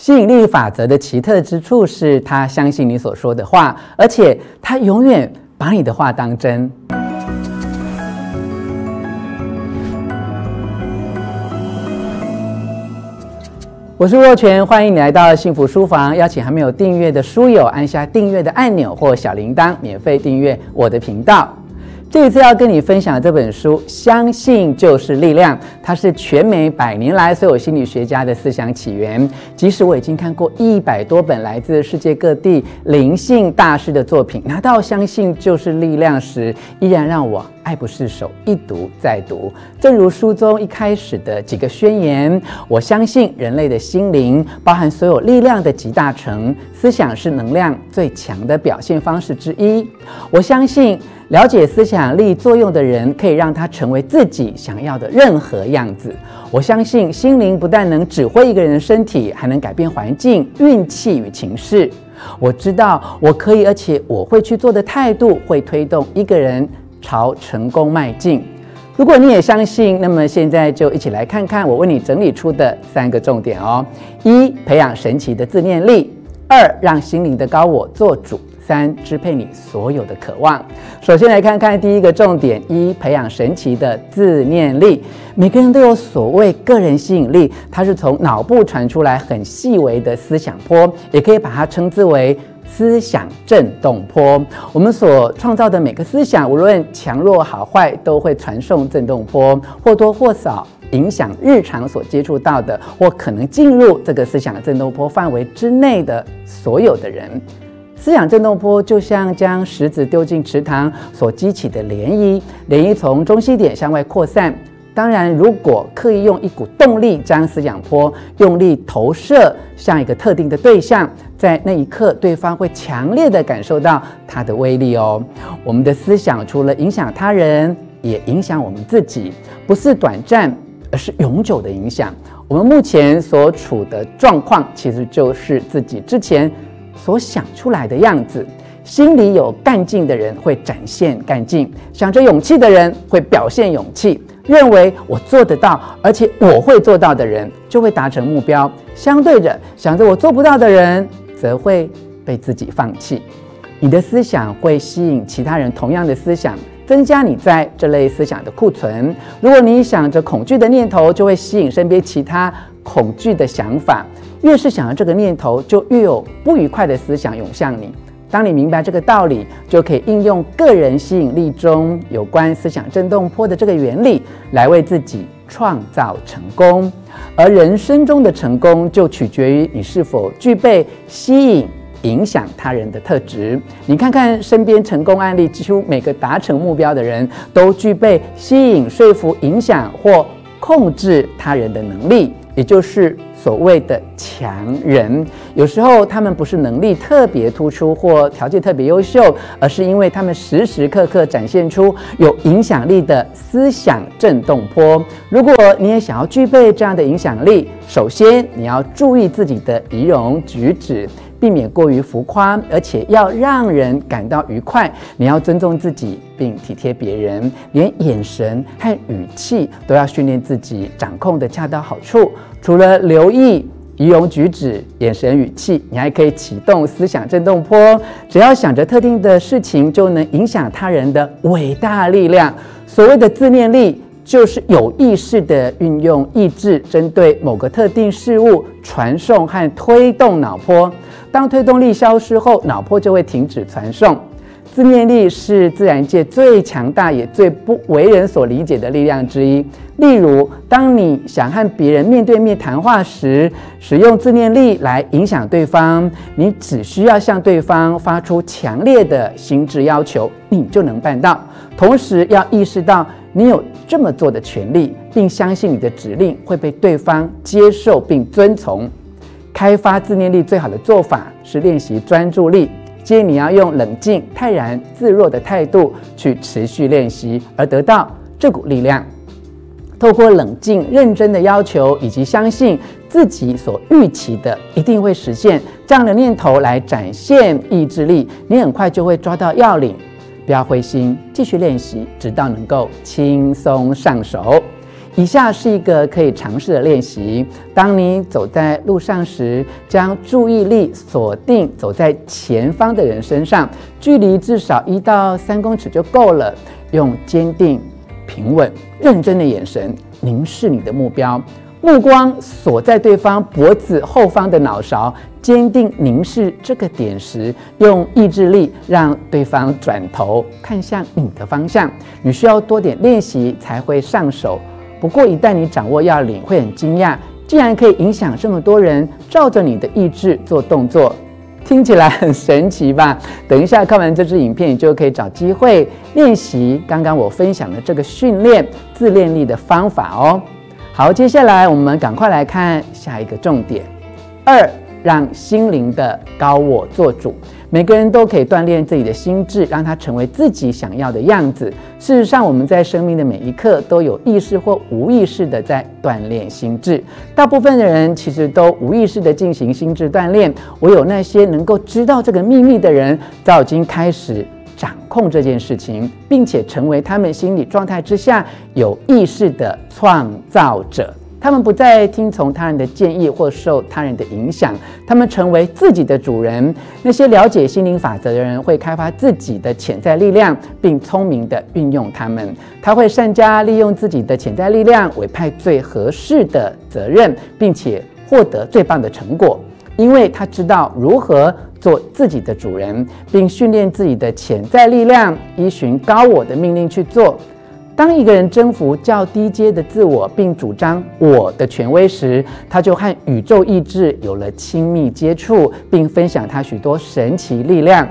吸引力法则的奇特之处是，它相信你所说的话，而且它永远把你的话当真。我是若权，欢迎你来到幸福书房。邀请还没有订阅的书友按下订阅的按钮或小铃铛，免费订阅我的频道。这一次要跟你分享这本书，相信就是力量。它是全美百年来所有心理学家的思想起源。即使我已经看过一百多本来自世界各地灵性大师的作品，拿到“相信就是力量”时，依然让我爱不释手，一读再读。正如书中一开始的几个宣言：我相信人类的心灵包含所有力量的集大成，思想是能量最强的表现方式之一。我相信。了解思想力作用的人，可以让他成为自己想要的任何样子。我相信心灵不但能指挥一个人的身体，还能改变环境、运气与情势。我知道我可以，而且我会去做的态度，会推动一个人朝成功迈进。如果你也相信，那么现在就一起来看看我为你整理出的三个重点哦：一、培养神奇的自念力；二、让心灵的高我做主。三、支配你所有的渴望。首先来看看第一个重点：一、培养神奇的自念力。每个人都有所谓个人吸引力，它是从脑部传出来很细微的思想波，也可以把它称之为思想振动波。我们所创造的每个思想，无论强弱好坏，都会传送振动波，或多或少影响日常所接触到的，或可能进入这个思想振动波范围之内的所有的人。思想振动波就像将石子丢进池塘所激起的涟漪，涟漪从中心点向外扩散。当然，如果刻意用一股动力将思想波用力投射向一个特定的对象，在那一刻，对方会强烈的感受到它的威力哦。我们的思想除了影响他人，也影响我们自己，不是短暂，而是永久的影响。我们目前所处的状况，其实就是自己之前。所想出来的样子，心里有干劲的人会展现干劲，想着勇气的人会表现勇气，认为我做得到，而且我会做到的人就会达成目标。相对着想着我做不到的人，则会被自己放弃。你的思想会吸引其他人同样的思想，增加你在这类思想的库存。如果你想着恐惧的念头，就会吸引身边其他恐惧的想法。越是想要这个念头，就越有不愉快的思想涌向你。当你明白这个道理，就可以应用个人吸引力中有关思想振动波的这个原理，来为自己创造成功。而人生中的成功，就取决于你是否具备吸引、影响他人的特质。你看看身边成功案例，几乎每个达成目标的人都具备吸引、说服、影响或控制他人的能力。也就是所谓的强人，有时候他们不是能力特别突出或条件特别优秀，而是因为他们时时刻刻展现出有影响力的思想振动波。如果你也想要具备这样的影响力，首先你要注意自己的仪容举止。避免过于浮夸，而且要让人感到愉快。你要尊重自己，并体贴别人，连眼神和语气都要训练自己掌控得恰到好处。除了留意仪容举止、眼神语气，你还可以启动思想振动波。只要想着特定的事情，就能影响他人的伟大力量。所谓的自念力，就是有意识地运用意志，针对某个特定事物传送和推动脑波。当推动力消失后，脑波就会停止传送。自念力是自然界最强大也最不为人所理解的力量之一。例如，当你想和别人面对面谈话时，使用自念力来影响对方，你只需要向对方发出强烈的心智要求，你就能办到。同时，要意识到你有这么做的权利，并相信你的指令会被对方接受并遵从。开发自念力最好的做法是练习专注力。建议你要用冷静、泰然自若的态度去持续练习，而得到这股力量。透过冷静、认真的要求，以及相信自己所预期的一定会实现这样的念头来展现意志力，你很快就会抓到要领。不要灰心，继续练习，直到能够轻松上手。以下是一个可以尝试的练习：当你走在路上时，将注意力锁定走在前方的人身上，距离至少一到三公尺就够了。用坚定、平稳、认真的眼神凝视你的目标，目光锁在对方脖子后方的脑勺，坚定凝视这个点时，用意志力让对方转头看向你的方向。你需要多点练习才会上手。不过，一旦你掌握要领，会很惊讶，竟然可以影响这么多人照着你的意志做动作，听起来很神奇吧？等一下看完这支影片，你就可以找机会练习刚刚我分享的这个训练自恋力的方法哦。好，接下来我们赶快来看下一个重点：二，让心灵的高我做主。每个人都可以锻炼自己的心智，让它成为自己想要的样子。事实上，我们在生命的每一刻都有意识或无意识的在锻炼心智。大部分的人其实都无意识的进行心智锻炼，唯有那些能够知道这个秘密的人，早已经开始掌控这件事情，并且成为他们心理状态之下有意识的创造者。他们不再听从他人的建议或受他人的影响，他们成为自己的主人。那些了解心灵法则的人会开发自己的潜在力量，并聪明地运用它们。他会善加利用自己的潜在力量，委派最合适的责任，并且获得最棒的成果，因为他知道如何做自己的主人，并训练自己的潜在力量，依循高我的命令去做。当一个人征服较低阶的自我，并主张我的权威时，他就和宇宙意志有了亲密接触，并分享他许多神奇力量。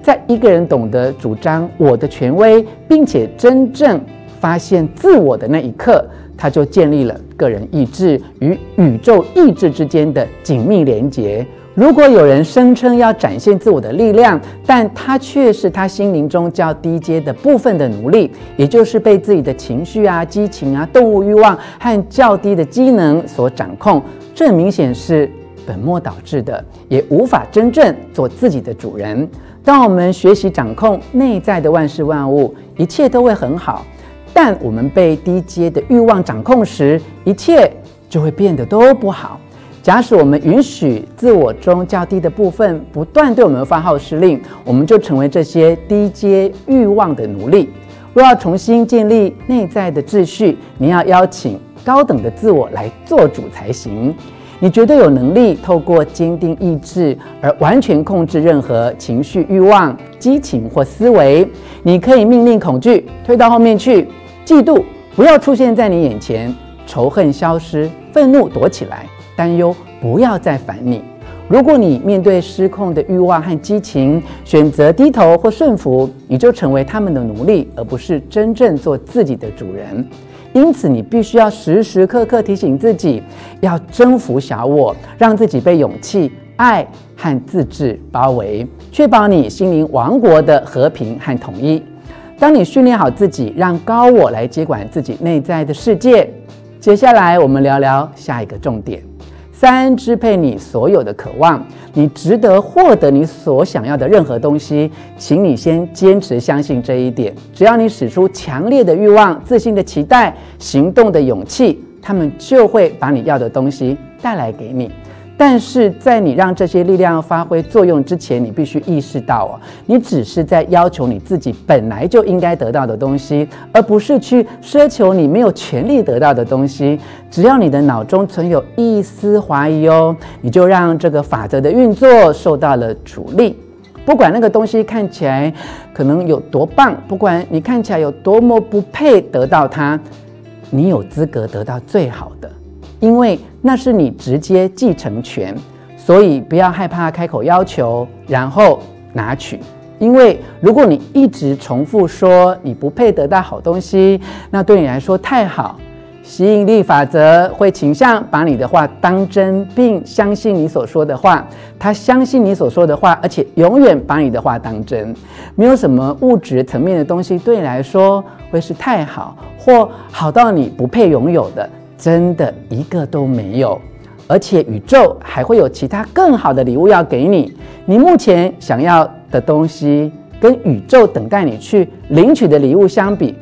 在一个人懂得主张我的权威，并且真正发现自我的那一刻，他就建立了个人意志与宇宙意志之间的紧密连结。如果有人声称要展现自我的力量，但他却是他心灵中较低阶的部分的奴隶，也就是被自己的情绪啊、激情啊、动物欲望和较低的机能所掌控，这明显是本末倒置的，也无法真正做自己的主人。当我们学习掌控内在的万事万物，一切都会很好；但我们被低阶的欲望掌控时，一切就会变得都不好。假使我们允许自我中较低的部分不断对我们发号施令，我们就成为这些低阶欲望的奴隶。若要重新建立内在的秩序，你要邀请高等的自我来做主才行。你绝对有能力透过坚定意志而完全控制任何情绪、欲望、激情或思维。你可以命令恐惧推到后面去，嫉妒不要出现在你眼前，仇恨消失，愤怒躲起来。担忧不要再烦你。如果你面对失控的欲望和激情，选择低头或顺服，你就成为他们的奴隶，而不是真正做自己的主人。因此，你必须要时时刻刻提醒自己，要征服小我，让自己被勇气、爱和自治包围，确保你心灵王国的和平和统一。当你训练好自己，让高我来接管自己内在的世界，接下来我们聊聊下一个重点。三，支配你所有的渴望，你值得获得你所想要的任何东西，请你先坚持相信这一点。只要你使出强烈的欲望、自信的期待、行动的勇气，他们就会把你要的东西带来给你。但是在你让这些力量发挥作用之前，你必须意识到哦，你只是在要求你自己本来就应该得到的东西，而不是去奢求你没有权利得到的东西。只要你的脑中存有一丝怀疑哦，你就让这个法则的运作受到了阻力。不管那个东西看起来可能有多棒，不管你看起来有多么不配得到它，你有资格得到最好的。因为那是你直接继承权，所以不要害怕开口要求，然后拿取。因为如果你一直重复说你不配得到好东西，那对你来说太好。吸引力法则会倾向把你的话当真，并相信你所说的话。他相信你所说的话，而且永远把你的话当真。没有什么物质层面的东西对你来说会是太好，或好到你不配拥有的。真的一个都没有，而且宇宙还会有其他更好的礼物要给你。你目前想要的东西，跟宇宙等待你去领取的礼物相比，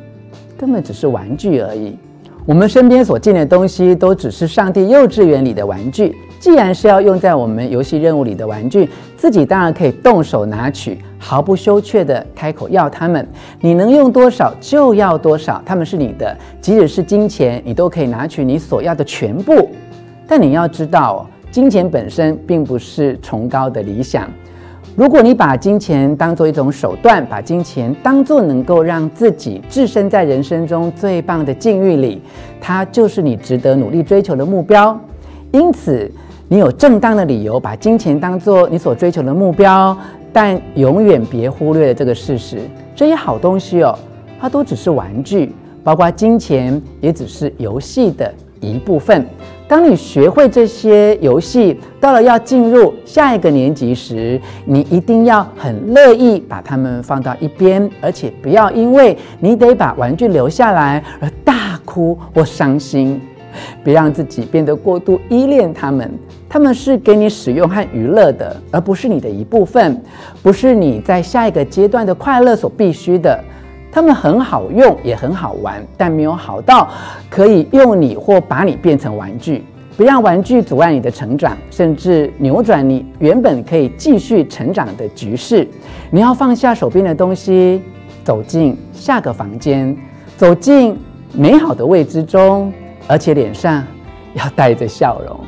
根本只是玩具而已。我们身边所见的东西，都只是上帝幼稚园里的玩具。既然是要用在我们游戏任务里的玩具，自己当然可以动手拿取，毫不羞怯地开口要他们。你能用多少就要多少，他们是你的，即使是金钱，你都可以拿取你所要的全部。但你要知道，金钱本身并不是崇高的理想。如果你把金钱当做一种手段，把金钱当做能够让自己置身在人生中最棒的境遇里，它就是你值得努力追求的目标。因此，你有正当的理由把金钱当做你所追求的目标，但永远别忽略了这个事实：这些好东西哦，它都只是玩具，包括金钱也只是游戏的一部分。当你学会这些游戏，到了要进入下一个年级时，你一定要很乐意把它们放到一边，而且不要因为你得把玩具留下来而大哭或伤心。别让自己变得过度依恋它们，它们是给你使用和娱乐的，而不是你的一部分，不是你在下一个阶段的快乐所必须的。它们很好用，也很好玩，但没有好到可以用你或把你变成玩具。不让玩具阻碍你的成长，甚至扭转你原本可以继续成长的局势。你要放下手边的东西，走进下个房间，走进美好的未知中，而且脸上要带着笑容，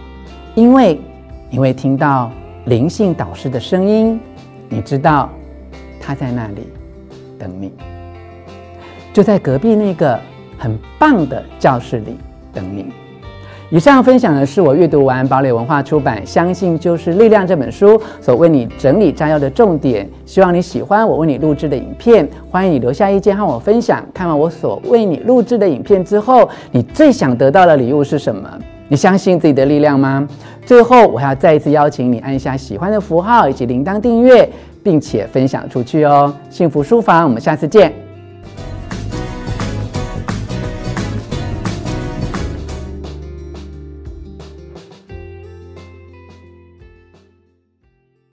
因为你会听到灵性导师的声音，你知道他在那里等你。就在隔壁那个很棒的教室里等你。以上分享的是我阅读完堡垒文化出版《相信就是力量》这本书所为你整理摘要的重点。希望你喜欢我为你录制的影片，欢迎你留下意见和我分享。看完我所为你录制的影片之后，你最想得到的礼物是什么？你相信自己的力量吗？最后，我还要再一次邀请你按下喜欢的符号以及铃铛订阅，并且分享出去哦。幸福书房，我们下次见。